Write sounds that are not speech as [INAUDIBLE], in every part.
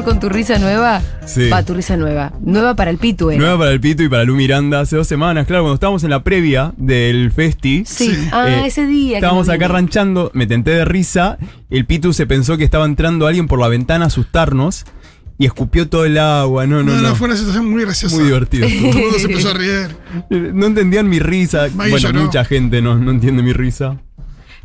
Terror con tu risa nueva. Sí. Va, tu risa nueva. Nueva para el Pitu, ¿eh? Nueva para el Pito y para Lu Miranda hace dos semanas, claro, cuando estábamos en la previa del Festi. Sí. Ah, eh, ese día. Estábamos acá vine. ranchando, me tenté de risa. El Pitu se pensó que estaba entrando alguien por la ventana a asustarnos y escupió todo el agua. No, no, No, no. no, fue una situación muy graciosa. Muy divertido. Todo el mundo se empezó a reír. [LAUGHS] No entendían mi risa. Bueno, mucha gente no, no entiende mi risa.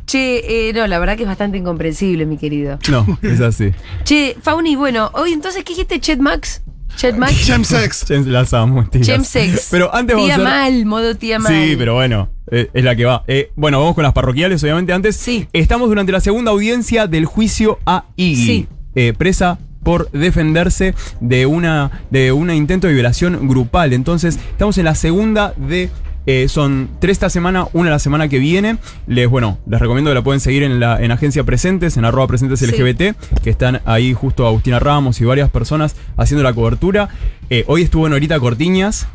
Che, eh, no, la verdad que es bastante incomprensible, mi querido. No, es así. [LAUGHS] Che, Fauni, bueno, hoy entonces, ¿qué dijiste, Chet Max? Chet Max. Chemsex. Las [LAUGHS] amo, tías. Chemsex. Pero antes vamos Tía a hacer- mal, modo tía mal. Sí, pero bueno, eh, es la que va. Eh, bueno, vamos con las parroquiales, obviamente. Antes, Sí. estamos durante la segunda audiencia del juicio a Iggy, Sí. eh, presa por defenderse de una de un intento de violación grupal. Entonces, estamos en la segunda de eh, son tres esta semana, una la semana que viene. Les, bueno, les recomiendo que la pueden seguir en la en Agencia Presentes, en arroba presentes Sí. LGBT, que están ahí justo Agustina Ramos y varias personas haciendo la cobertura. Eh, hoy estuvo Norita Cortiñas,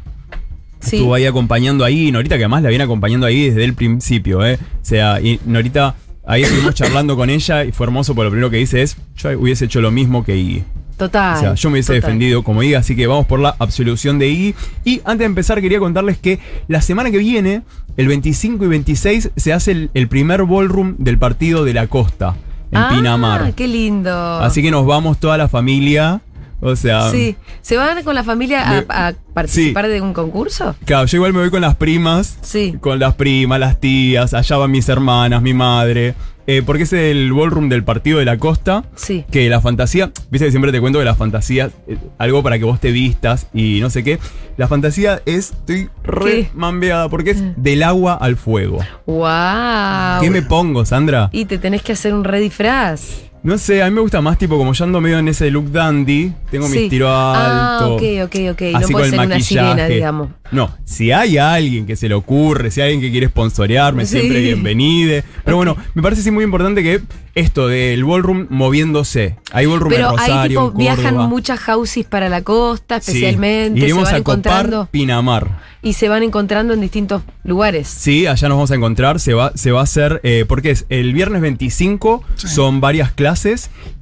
Sí. Estuvo ahí acompañando ahí, Norita que además la viene acompañando ahí desde el principio, ¿eh? O sea, y Norita, ahí estuvimos charlando con ella y fue hermoso porque lo primero que dice es, yo hubiese hecho lo mismo que Iggy. Total. O sea, yo me hubiese total. defendido como Iggy, así que vamos por la absolución de Iggy. Y antes de empezar quería contarles que la semana que viene, el 25 y 26, se hace el, el primer ballroom del partido de la costa, en ah, Pinamar. qué lindo. Así que nos vamos toda la familia, o sea... Sí. ¿Se van con la familia a, a participar de un concurso? Claro, yo igual me voy con las primas. Sí. Con las primas, las tías, allá van mis hermanas, mi madre. Eh, porque es el ballroom del partido de la costa. Sí. Que la fantasía, viste que siempre te cuento que la fantasía, eh, algo para que vos te vistas y no sé qué. La fantasía es, estoy re ¿Qué? mambeada porque es del agua al fuego. ¡Wow! ¿Qué me pongo, Sandra? Y te tenés que hacer un redisfraz. No sé, a mí me gusta más tipo como yo ando medio en ese look dandy. Tengo Sí. mis tiros Ah, altos. ok, ok, ok. No Así puede con el ser una sirena, maquillaje. digamos. No, si hay alguien que se le ocurre, si hay alguien que quiere sponsorearme, Sí. siempre bienvenide. Pero bueno, me parece sí muy importante que esto del ballroom moviéndose. Hay ballroom en Pero ahí Rosario, tipo en viajan muchas houses para la costa, Sí. especialmente. Iremos se van a copar encontrando Pinamar. y se van encontrando en distintos lugares. Sí, allá nos vamos a encontrar. Se va, se va a hacer. Eh, porque es el viernes 25 son varias clases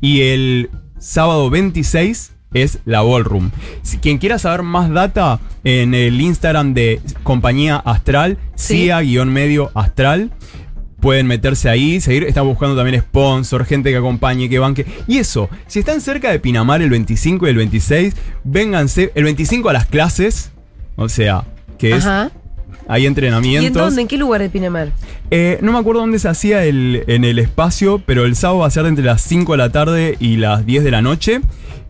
y el sábado 26 es la ballroom. Si quien quiera saber más data, en el Instagram de Compañía Astral, Sí. CIA-medio Astral. Pueden meterse ahí, seguir. Estamos buscando también sponsor, gente que acompañe, que banque. Y eso, si están cerca de Pinamar el 25 y el 26, vénganse. El 25 a las clases, o sea, que es Ajá. Hay ¿Y en entrenamientos. dónde? ¿En qué lugar de Pinamar? Eh, no me acuerdo dónde se hacía el, en el espacio, pero el sábado va a ser entre las 5 de la tarde y las 10 de la noche.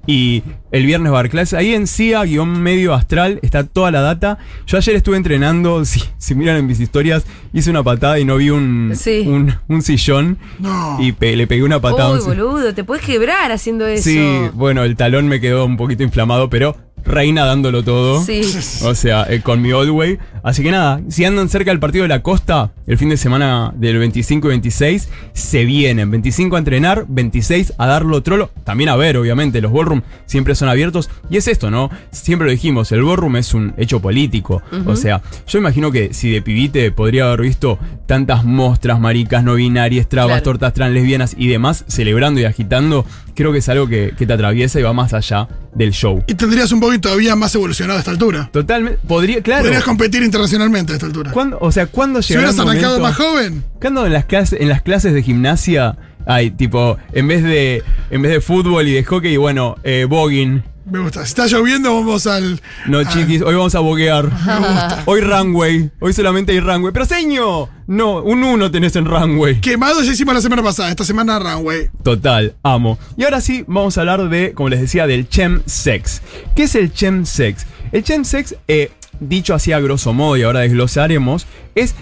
Y el viernes va a haber clases. Ahí en CIA-medio astral está toda la data. Yo ayer estuve entrenando, [LAUGHS] si, si miran en mis historias, hice una patada y no vi un, Sí. un, un sillón. No. Y pe- le pegué una patada. Uy, boludo, te puedes quebrar haciendo eso. Sí, bueno, el talón me quedó un poquito inflamado, pero reina dándolo todo. Sí. [LAUGHS] O sea, eh, con mi old way. Así que nada, si andan cerca del partido de la costa, el fin de semana del 25 y 26, se vienen. 25 a entrenar, 26 a darlo trolo. También a ver, obviamente, los ballroom siempre son abiertos. Y es esto, ¿no? Siempre lo dijimos, el ballroom es un hecho político. O sea, yo imagino que si de pibite podría haber visto tantas mostras, maricas, no binarias, trabas, Claro. tortas trans, lesbianas y demás, celebrando y agitando, creo que es algo que, que te atraviesa y va más allá del show. Y tendrías un poquito todavía más evolucionado a esta altura. Totalmente, podría, claro. Podrías competir internacionalmente a esta altura. ¿Cuándo- o sea, ¿cuándo Si hubieras arrancado momento- más joven, ¿Cuándo en las clases, en las clases de gimnasia hay tipo, en vez de, en vez de fútbol y de hockey, bueno, eh, bogging? Me gusta. Si está lloviendo, vamos al. No, al- chiquis, hoy vamos a boguear. [LAUGHS] Hoy runway. Hoy solamente hay runway. Pero señor, no, un uno tenés en runway. Quemado ya hicimos la semana pasada. Esta semana Runway. Total, amo. Y ahora sí, vamos a hablar de, como les decía, del chemsex. ¿Qué es el chemsex? El chemsex, eh, dicho así a grosso modo y ahora desglosaremos, es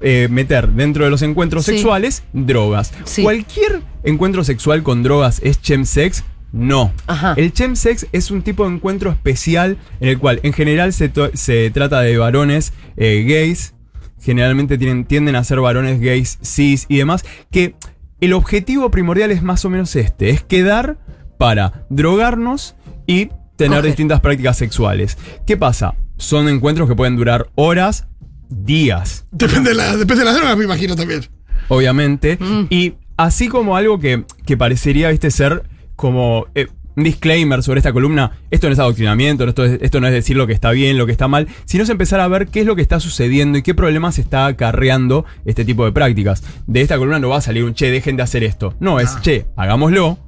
eh, meter dentro de los encuentros Sí. sexuales drogas. Sí. Cualquier encuentro sexual con drogas es chemsex. No. Ajá. El chemsex es un tipo de encuentro especial en el cual en general se, se trata de varones eh, gays, generalmente tienen, tienden a ser varones gays cis y demás, que el objetivo primordial es más o menos este, es quedar para drogarnos y tener Coger. distintas prácticas sexuales. ¿Qué pasa? Son encuentros que pueden durar horas, días, Depende de, la, depende de las drogas, me imagino también. obviamente. Mm. Y así como algo que, que parecería, viste, ser como eh, un disclaimer sobre esta columna, esto no es adoctrinamiento, esto, es- esto no es decir lo que está bien, lo que está mal, sino es empezar a ver qué es lo que está sucediendo y qué problemas está acarreando este tipo de prácticas. De esta columna no va a salir un che, dejen de hacer esto. No, es che, hagámoslo,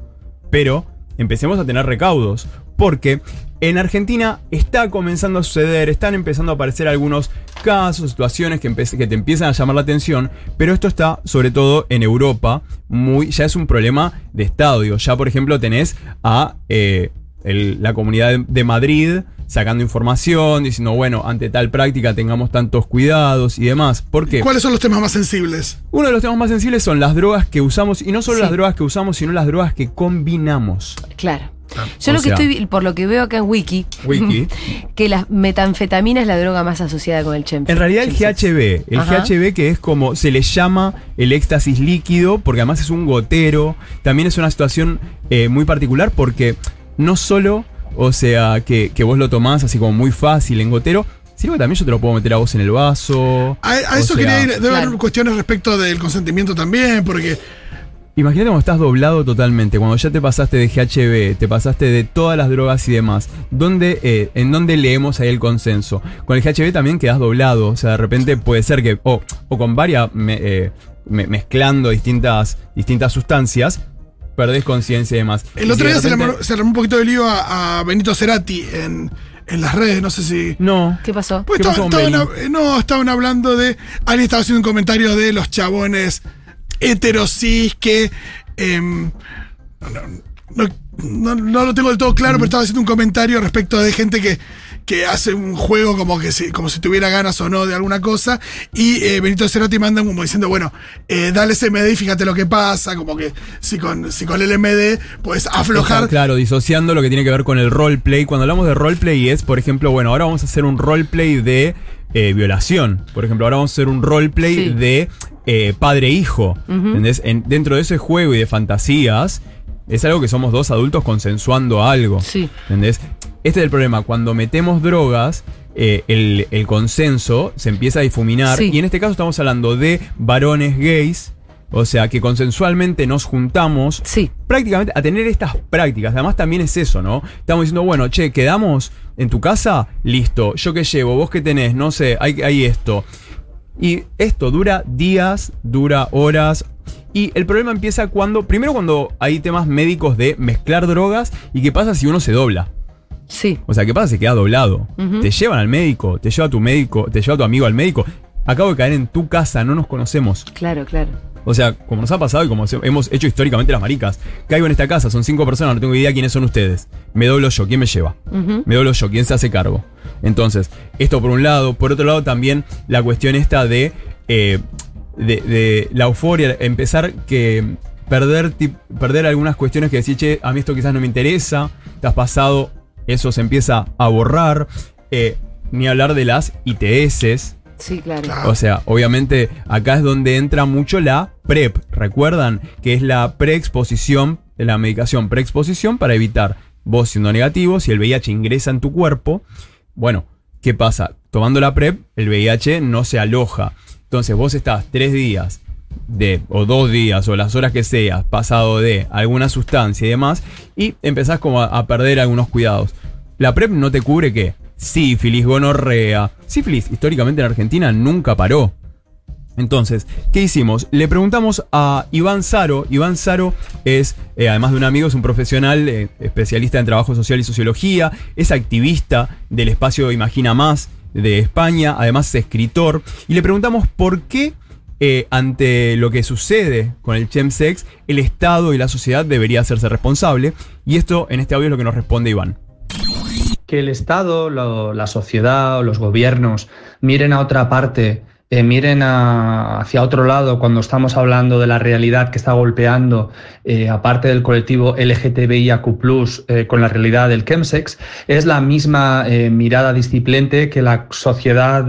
pero empecemos a tener recaudos. Porque en Argentina está comenzando a suceder, están empezando a aparecer algunos casos, situaciones que, que te empiezan a llamar la atención, pero esto está sobre todo en Europa, muy, ya es un problema de Estado. digo, ya por ejemplo tenés a eh, el- la comunidad de Madrid sacando información, diciendo, bueno, ante tal práctica tengamos tantos cuidados y demás. ¿Por qué? ¿Cuáles son los temas más sensibles? Uno de los temas más sensibles son las drogas que usamos, y no solo Sí. las drogas que usamos, sino las drogas que combinamos. Claro. Yo O lo que sea- estoy, por lo que veo acá en Wiki, Wiki. [LAUGHS] que la metanfetamina es la droga más asociada con el chemsex. En realidad el. GHB, el Ajá. GHB que es como se le llama el éxtasis líquido, porque además es un gotero, también es una situación eh, muy particular porque no solo, o sea, que, que vos lo tomás así como muy fácil en gotero, sino que también yo te lo puedo meter a vos en el vaso. A, eso sea, quería ir. Debe claro. haber cuestiones respecto del consentimiento también, porque Imagínate cuando estás doblado totalmente, cuando ya te pasaste de GHB, te pasaste de todas las drogas y demás. ¿Dónde, eh, ¿En dónde leemos ahí el consenso? Con el GHB también quedas doblado, o sea, de repente puede ser que, o, o con varias, me- eh, me- mezclando distintas, distintas sustancias, perdés conciencia y demás. el Y otro día se le, armó, se le armó un poquito de lío a, a Benito Cerati en, en las redes, no sé si. No. ¿Qué pasó? Pues ¿Qué estaban- pasó con estaban hab- no, estaban hablando de. Alguien estaba haciendo un comentario de los chabones heterosis que. em, no, no- no lo tengo del todo claro, pero estaba haciendo un comentario respecto de gente que, que hace un juego como que si, como si tuviera ganas o no de alguna cosa. Y eh, Benito Cerati manda como diciendo, bueno, eh, dale ese MD y fíjate lo que pasa. Como que si con, si con el MD puedes aflojar. Está, claro, disociando lo que tiene que ver con el roleplay. Cuando hablamos de roleplay es, por ejemplo, bueno, ahora vamos a hacer un roleplay de eh, violación. Por ejemplo, ahora vamos a hacer un roleplay Sí. de eh, padre-hijo. ¿Entendés? En- dentro de ese juego y de fantasías, es algo que somos dos adultos consensuando algo. Sí. ¿Entendés? Este es el problema. Cuando metemos drogas, eh, el, el consenso se empieza a difuminar. Sí. Y en este caso estamos hablando de varones gays. O sea, que consensualmente nos juntamos Sí. prácticamente a tener estas prácticas. Además también es eso, ¿no? Estamos diciendo, bueno, che, quedamos en tu casa, listo. Yo qué llevo, vos qué tenés, no sé, hay, hay esto. Y esto dura días, dura horas. Y el problema empieza cuando, primero cuando hay temas médicos de mezclar drogas y qué pasa si uno se dobla. Sí. O sea, ¿qué pasa si queda doblado? Te llevan al médico, te lleva tu médico, te lleva tu amigo al médico. Acabo de caer en tu casa, no nos conocemos. Claro, claro. O sea, como nos ha pasado y como se- hemos hecho históricamente las maricas. Caigo en esta casa, son cinco personas, no tengo idea quiénes son ustedes. Me doblo yo, ¿quién me lleva? Me doblo yo, ¿quién se hace cargo? Entonces, esto por un lado. Por otro lado, también la cuestión esta de, eh, de, de la euforia, empezar que perder, perder algunas cuestiones que decir, che, a mí esto quizás no me interesa, te has pasado, eso se empieza a borrar. Eh, ni hablar de las ITS, Sí, claro. Claro. o sea, obviamente acá es donde entra mucho la PrEP. ¿Recuerdan? Que es la preexposición, la medicación preexposición para evitar vos siendo negativo, si el VIH ingresa en tu cuerpo. Bueno, ¿qué pasa? Tomando la PrEP, el VIH no se aloja. Entonces vos estás tres días de, o dos días, o las horas que seas, pasado de alguna sustancia y demás, y empezás como a, perder algunos cuidados. La PrEP no te cubre qué? Sífilis, gonorrea. Sífilis, históricamente en Argentina, nunca paró. Entonces, ¿qué hicimos? Le preguntamos a Iván Saro. Iván Saro es, eh, además de un amigo, es un profesional eh, especialista en trabajo social y sociología, es activista del espacio Imagina Más de España, además es escritor, y le preguntamos por qué, eh, ante lo que sucede con el chemsex, el Estado y la sociedad debería hacerse responsable, y esto en este audio es lo que nos responde Iván. que el Estado, la sociedad o los gobiernos miren a otra parte eh, miren hacia otro lado cuando estamos hablando de la realidad que está golpeando, eh, aparte del colectivo LGTBIAQ, eh, con la realidad del chemsex, es la misma mirada disciplente que la sociedad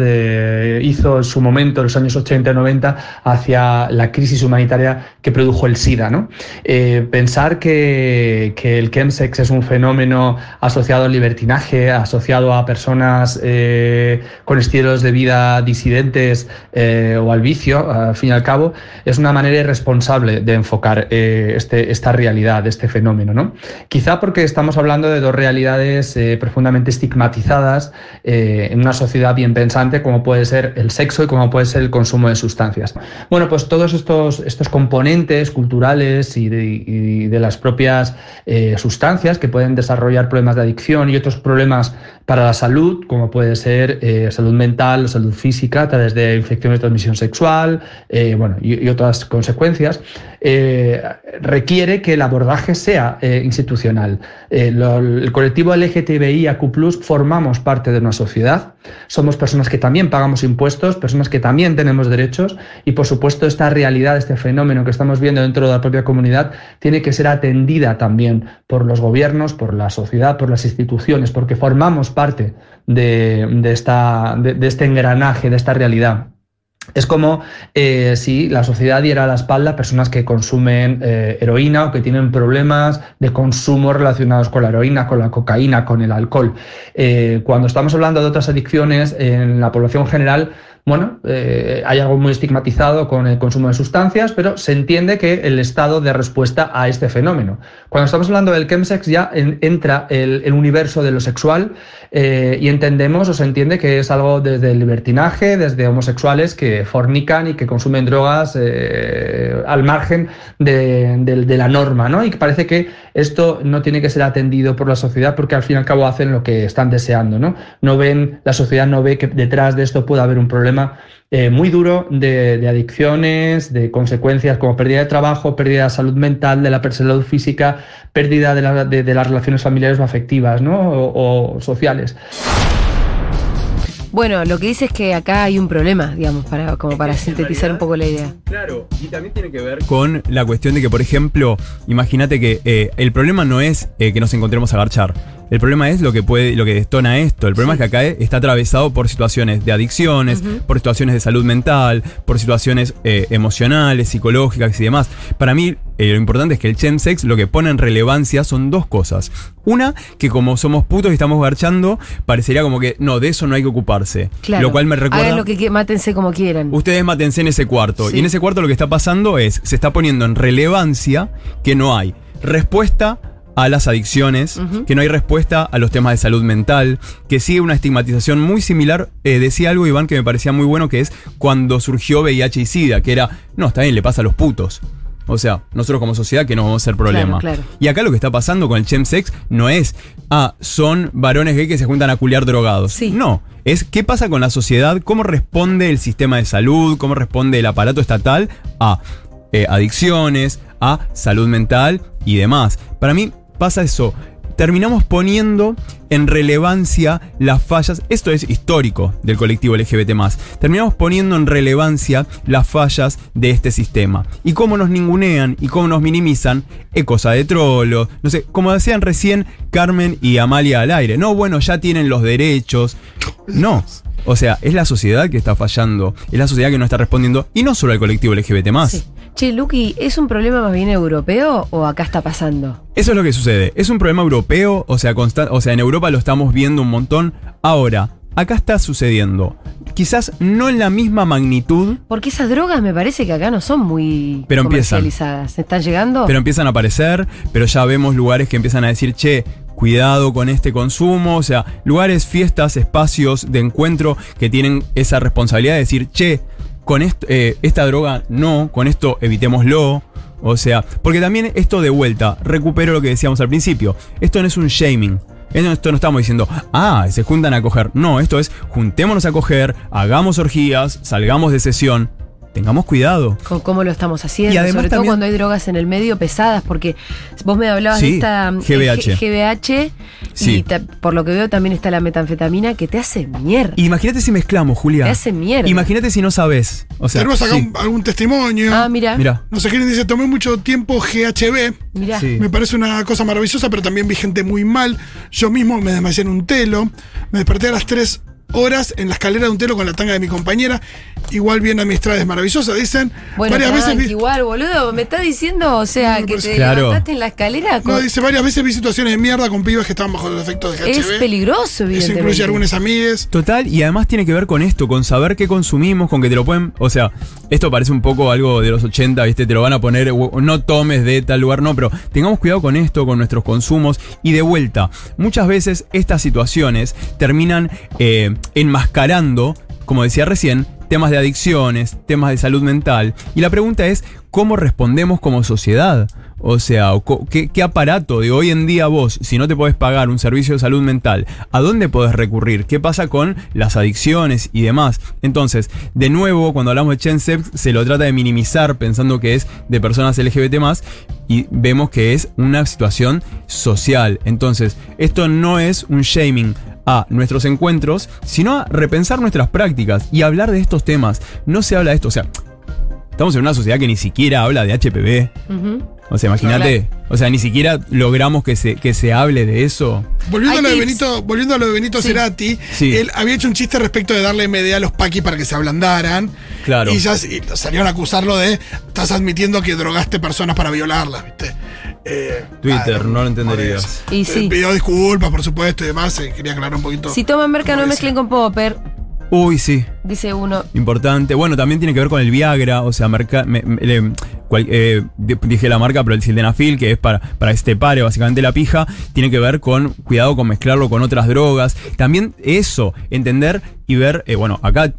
hizo en su momento, en los años 80 y 90, hacia la crisis humanitaria que produjo el SIDA. ¿no? Pensar que, que el chemsex es un fenómeno asociado al libertinaje, asociado a personas con estilos de vida disidentes eh, o al vicio, al fin y al cabo, es una manera irresponsable de enfocar eh, este, esta realidad, este fenómeno. ¿no? Quizá porque estamos hablando de dos realidades eh, profundamente estigmatizadas en una sociedad bien pensante, como puede ser el sexo y como puede ser el consumo de sustancias. Bueno, pues todos estos, estos componentes culturales y de, las propias sustancias que pueden desarrollar problemas de adicción y otros problemas para la salud, como puede ser eh, salud mental, salud física, través de infecciones de transmisión sexual, eh, bueno, y, otras consecuencias, eh, requiere que el abordaje sea institucional. El colectivo LGTBIAQ+, formamos parte de una sociedad, somos personas que también pagamos impuestos, personas que también tenemos derechos y por supuesto esta realidad, este fenómeno que estamos viendo dentro de la propia comunidad tiene que ser atendida también por los gobiernos, por la sociedad, por las instituciones, porque formamos parte de, esta, de- este engranaje, de esta realidad. Es como eh, si la sociedad diera la espalda a personas que consumen eh, heroína o que tienen problemas de consumo relacionados con la heroína, con la cocaína, con el alcohol. Eh, cuando estamos hablando de otras adicciones en la población general, bueno, eh, hay algo muy estigmatizado con el consumo de sustancias, pero se entiende que el estado de respuesta a este fenómeno. Cuando estamos hablando del chemsex ya en- entra el, universo de lo sexual eh, y entendemos o se entiende que es algo desde el libertinaje, desde homosexuales que fornican y que consumen drogas eh, al margen de la norma, ¿no? Y que parece que esto no tiene que ser atendido por la sociedad porque al fin y al cabo hacen lo que están deseando, ¿no? No ven, la sociedad no ve que detrás de esto pueda haber un problema eh, muy duro de, adicciones, de consecuencias como pérdida de trabajo, pérdida de salud mental, de la salud física, pérdida de, la- de- las relaciones familiares o afectivas, ¿no? O sociales. Bueno, lo que dice es que acá hay un problema, digamos, para, como para sintetizar un poco la idea. Claro, y también tiene que ver con la cuestión de que, por ejemplo, imagínate que eh, el problema no es eh, que nos encontremos a garchar. El problema es lo que puede, lo que detona esto. El problema es que acá eh, está atravesado por situaciones de adicciones, por situaciones de salud mental, por situaciones eh, emocionales, psicológicas y demás. Para mí, eh, lo importante es que el chemsex lo que pone en relevancia son dos cosas. Una, que como somos putos y estamos garchando, parecería como que no, de eso no hay que ocuparse. Claro. Lo cual me recuerda. Hagan lo que mátense como quieran. Ustedes mátense en ese cuarto. Sí. Y en ese cuarto lo que está pasando es, se está poniendo en relevancia que no hay respuesta a las adicciones, que no hay respuesta a los temas de salud mental, que sigue una estigmatización muy similar. Eh, decía algo, Iván, que me parecía muy bueno, que es cuando surgió VIH y SIDA, que era, no, está bien, le pasa a los putos. O sea, nosotros como sociedad que no vamos a ser problema. Claro, claro. Y acá lo que está pasando con el chemsex no es, ah, son varones gay que se juntan a culiar drogados. Sí. No, es qué pasa con la sociedad, cómo responde el sistema de salud, cómo responde el aparato estatal a eh, adicciones, a salud mental y demás. Para mí pasa eso. Terminamos poniendo en relevancia las fallas, esto es histórico del colectivo LGBT+, terminamos poniendo en relevancia las fallas de este sistema. Y cómo nos ningunean y cómo nos minimizan, es cosa de trolo, no sé, como decían recién Carmen y Amalia al aire, no, bueno, ya tienen los derechos, no. O sea, es la sociedad que está fallando, es la sociedad que no está respondiendo, y no solo al colectivo LGBT+. Sí. Che, Lucky, ¿es un problema más bien europeo o acá está pasando? Eso es lo que sucede. Es un problema europeo, o sea, o sea, en Europa lo estamos viendo un montón. Ahora, acá está sucediendo. Quizás no en la misma magnitud, Porque esas drogas me parece que acá no son muy Pero empiezan. comercializadas. ¿Están llegando? pero empiezan a aparecer, pero ya vemos lugares que empiezan a decir, che, cuidado con este consumo, o sea, lugares, fiestas, espacios de encuentro que tienen esa responsabilidad de decir, che, con eh, esta droga no, con esto evitémoslo. O sea, porque también esto de vuelta, recupero lo que decíamos al principio, esto no es un shaming. Esto no estamos diciendo, ah, se juntan a coger. No, esto es, juntémonos a coger, hagamos orgías, salgamos de sesión. Tengamos cuidado. con cómo lo estamos haciendo, Y además sobre todo cuando hay drogas en el medio pesadas, porque vos me hablabas Sí, de esta eh, GBH. G- GBH Sí. y ta- por lo que veo también está la metanfetamina que te hace mierda. Imagínate si mezclamos, Julia. Te hace mierda. Imagínate si no sabes. O sea, Tenemos acá sí. un- algún testimonio. ah, mira, Mira. No sé quién dice, tomé mucho tiempo GHB. mira. Sí. Me parece una cosa maravillosa, pero también vi gente muy mal. Yo mismo me desmayé en un telo. Me desperté a las 3 horas en la escalera de un telo con la tanga de mi compañera. Igual bien administrada, es maravillosa, dicen. Bueno, varias veces vi, igual, boludo, me está diciendo, o sea, No, que te claro. levantaste en la escalera. no, dice varias veces vi situaciones de mierda con pibes que estaban bajo los efectos de GHB. es peligroso, Eso evidentemente. incluye algunas amigues. Total, y además tiene que ver con esto, con saber qué consumimos, con que te lo pueden. O sea, esto parece un poco algo de los 80, ¿viste? Te lo van a poner, no tomes de tal lugar, no, pero tengamos cuidado con esto, con nuestros consumos. Y de vuelta, muchas veces estas situaciones terminan eh, enmascarando, como decía recién, temas de adicciones, temas de salud mental. Y la pregunta es, ¿cómo respondemos como sociedad? O sea, ¿qué, qué aparato de hoy en día vos, si no te podés pagar un servicio de salud mental, ¿a dónde podés recurrir? ¿Qué pasa con las adicciones y demás? Entonces, de nuevo, cuando hablamos de Chenseps, se lo trata de minimizar pensando que es de personas LGBT y vemos que es una situación social. Entonces, esto no es un shaming a nuestros encuentros, sino a repensar nuestras prácticas y hablar de estos temas. No se habla de esto, o sea, estamos en una sociedad que ni siquiera habla de HPV. O sea, imagínate, o sea, ni siquiera logramos que se, que se hable de eso. Volviendo a, lo de. Benito, volviendo a lo de Benito Sí. Cerati, Sí. él había hecho un chiste respecto de darle MD a los paquis para que se ablandaran. Claro. Y ya y salieron a acusarlo de estás admitiendo que drogaste personas para violarlas, ¿viste? Eh, Twitter, no lo entenderías. Y Eh, sí. Pidió disculpas, por supuesto, y demás. eh, quería aclarar un poquito. Si toman merca, no mezclen con popper, Uy, sí, dice uno. importante. Bueno, también tiene que ver con el Viagra, o sea, marca, me- me- le- cual- eh, di- dije la marca, pero el sildenafil, que es para, para este pare, básicamente la pija, tiene que ver con cuidado con mezclarlo con otras drogas. También eso, entender y ver, eh, bueno, acá,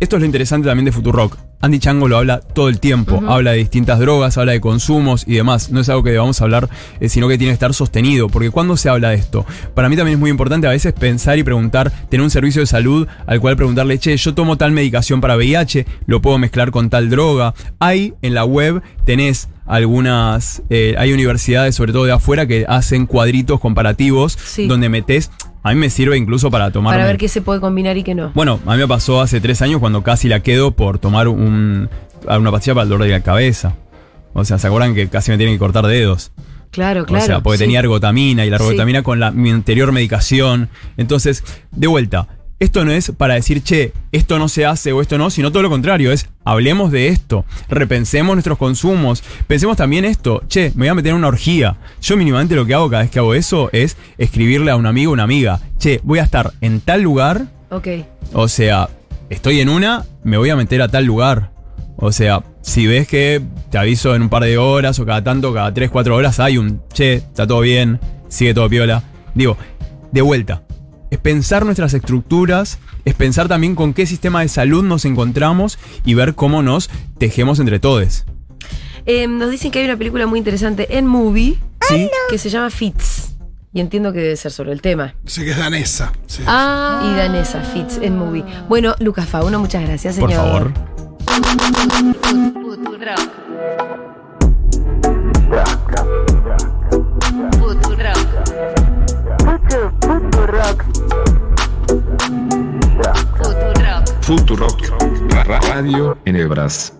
esto es lo interesante también de Futurock. Andy Chango lo habla todo el tiempo, habla de distintas drogas, habla de consumos y demás. No es algo que debamos hablar, eh, sino que tiene que estar sostenido. Porque cuando se habla de esto, para mí también es muy importante a veces pensar y preguntar, tener un servicio de salud al cual preguntarle, che, yo tomo tal medicación para VIH, lo puedo mezclar con tal droga. Hay en la web, tenés algunas, eh, hay universidades, sobre todo de afuera, que hacen cuadritos comparativos Sí. donde metes, a mí me sirve incluso para tomar Para ver qué se puede combinar y qué no. bueno, a mí me pasó hace tres años cuando casi la quedo por tomar un, una pastilla para el dolor de la cabeza. O sea, ¿se acuerdan que casi me tienen que cortar dedos? Claro, claro. o sea, porque sí. tenía ergotamina y la Sí. ergotamina con la, mi anterior medicación. Entonces, de vuelta, esto no es para decir, che, esto no se hace o esto no, sino todo lo contrario, es hablemos de esto, repensemos nuestros consumos, pensemos también esto, che, me voy a meter en una orgía. Yo mínimamente lo que hago cada vez que hago eso es escribirle a un amigo o una amiga, che, voy a estar en tal lugar Ok. o sea, estoy en una, me voy a meter a tal lugar. O sea, si ves que te aviso en un par de horas o cada tanto, cada 3, 4 horas hay un, che, está todo bien, sigue todo piola. Digo, de vuelta, es pensar nuestras estructuras, es pensar también con qué sistema de salud nos encontramos y ver cómo nos tejemos entre todos. Eh, nos dicen que hay una película muy interesante en movie ¿Sí? que se llama Fits. Y entiendo que debe ser sobre el tema. Sé que es danesa. sí. Ah, y danesa, Fits en movie. Bueno, Lucas Fauno, muchas gracias, señor. Por favor. Futurock, ra- radio en Hebras.